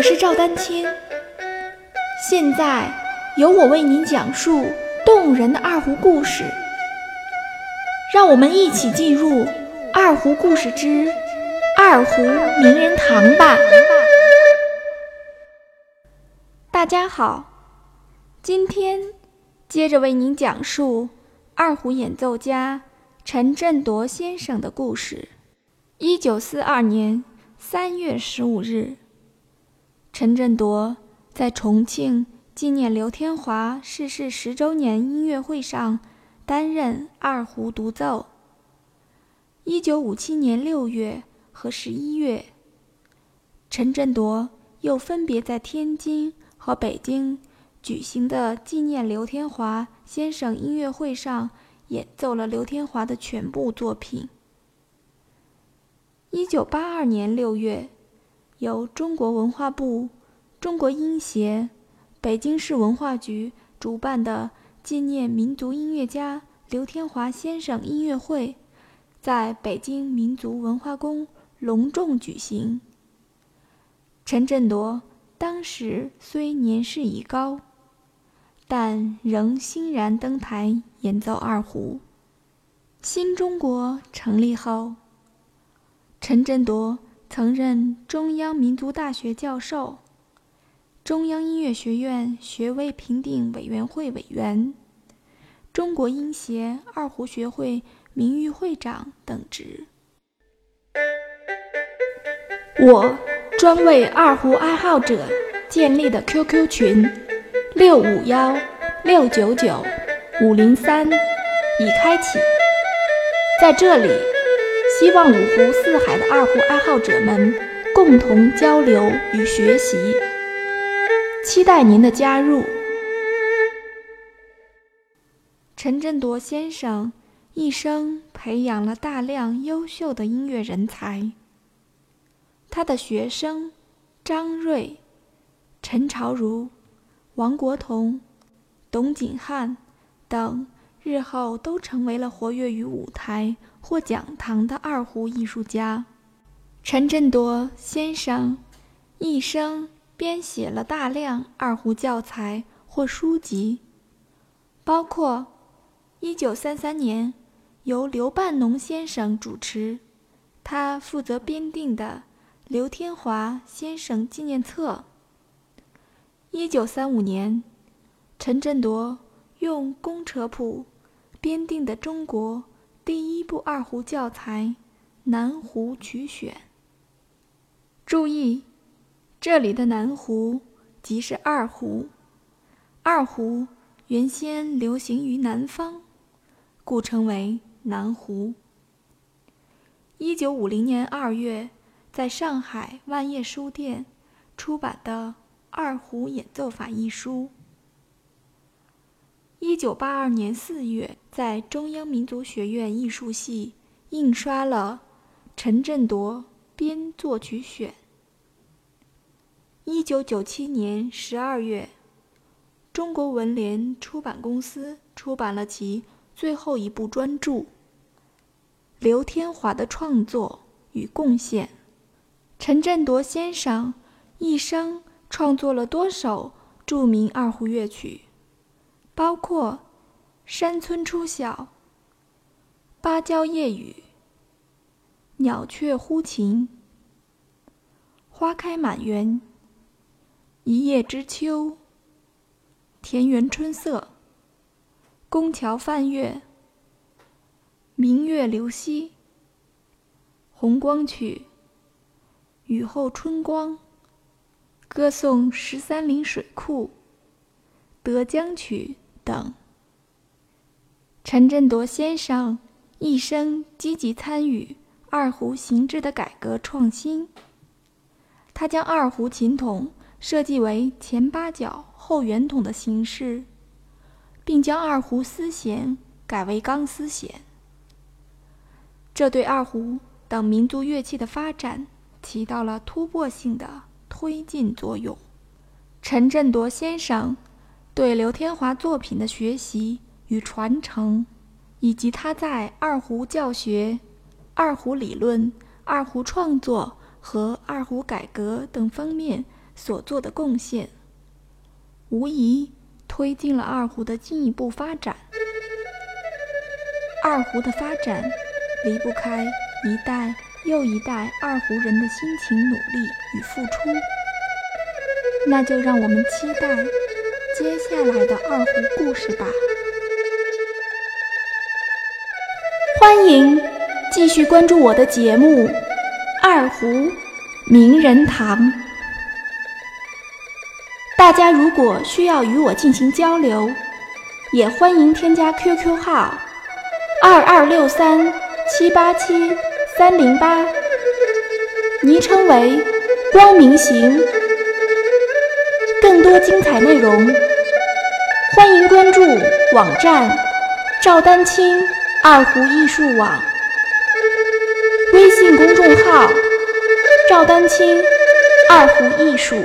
我是赵丹青，现在由我为您讲述动人的二胡故事。让我们一起进入《二胡故事之二胡名人堂》吧。大家好，今天接着为您讲述二胡演奏家陈振铎先生的故事。一九四二年三月十五日。陈振铎在重庆纪念刘天华逝世十周年音乐会上担任二胡独奏。一九五七年六月和十一月，陈振铎又分别在天津和北京举行的纪念刘天华先生音乐会上演奏了刘天华的全部作品。一九八二年六月。由中国文化部、中国音协、北京市文化局主办的纪念民族音乐家刘天华先生音乐会，在北京民族文化宫隆重举行。陈振铎当时虽年事已高，但仍欣然登台演奏二胡。新中国成立后，陈振铎。曾任中央民族大学教授、中央音乐学院学位评定委员会委员、中国音协二胡学会名誉会长等职。我专为二胡爱好者建立的 QQ 群六五幺六九九五零三已开启，在这里。希望五湖四海的二胡爱好者们共同交流与学习，期待您的加入。陈振铎先生一生培养了大量优秀的音乐人才，他的学生张瑞、陈朝如、王国同、董景汉等。日后都成为了活跃于舞台或讲堂的二胡艺术家。陈振铎先生一生编写了大量二胡教材或书籍，包括1933年由刘半农先生主持，他负责编订的《刘天华先生纪念册》。1935年，陈振铎用工车谱。编订的中国第一部二胡教材《南胡曲选》。注意，这里的南胡即是二胡。二胡原先流行于南方，故称为南胡。一九五零年二月，在上海万叶书店出版的《二胡演奏法》一书。一九八二年四月，在中央民族学院艺术系印刷了陈振铎编作曲选。一九九七年十二月，中国文联出版公司出版了其最后一部专著《刘天华的创作与贡献》。陈振铎先生一生创作了多首著名二胡乐曲。包括《山村初晓》《芭蕉夜雨》《鸟雀呼琴》《花开满园》《一叶知秋》《田园春色》《宫桥泛月》《明月流溪》《红光曲》《雨后春光》歌颂十三陵水库《德江曲》。等。陈振铎先生一生积极参与二胡形制的改革创新。他将二胡琴筒设计为前八角后圆筒的形式，并将二胡丝弦改为钢丝弦。这对二胡等民族乐器的发展起到了突破性的推进作用。陈振铎先生。对刘天华作品的学习与传承，以及他在二胡教学、二胡理论、二胡创作和二胡改革等方面所做的贡献，无疑推进了二胡的进一步发展。二胡的发展离不开一代又一代二胡人的辛勤努力与付出，那就让我们期待接下来的二胡故事吧。欢迎继续关注我的节目《二胡名人堂》。大家如果需要与我进行交流，也欢迎添加 QQ 号二二六三七八七三零八，昵称为光明行。更多精彩内容，欢迎关注网站赵丹青二胡艺术网，微信公众号赵丹青二胡艺术。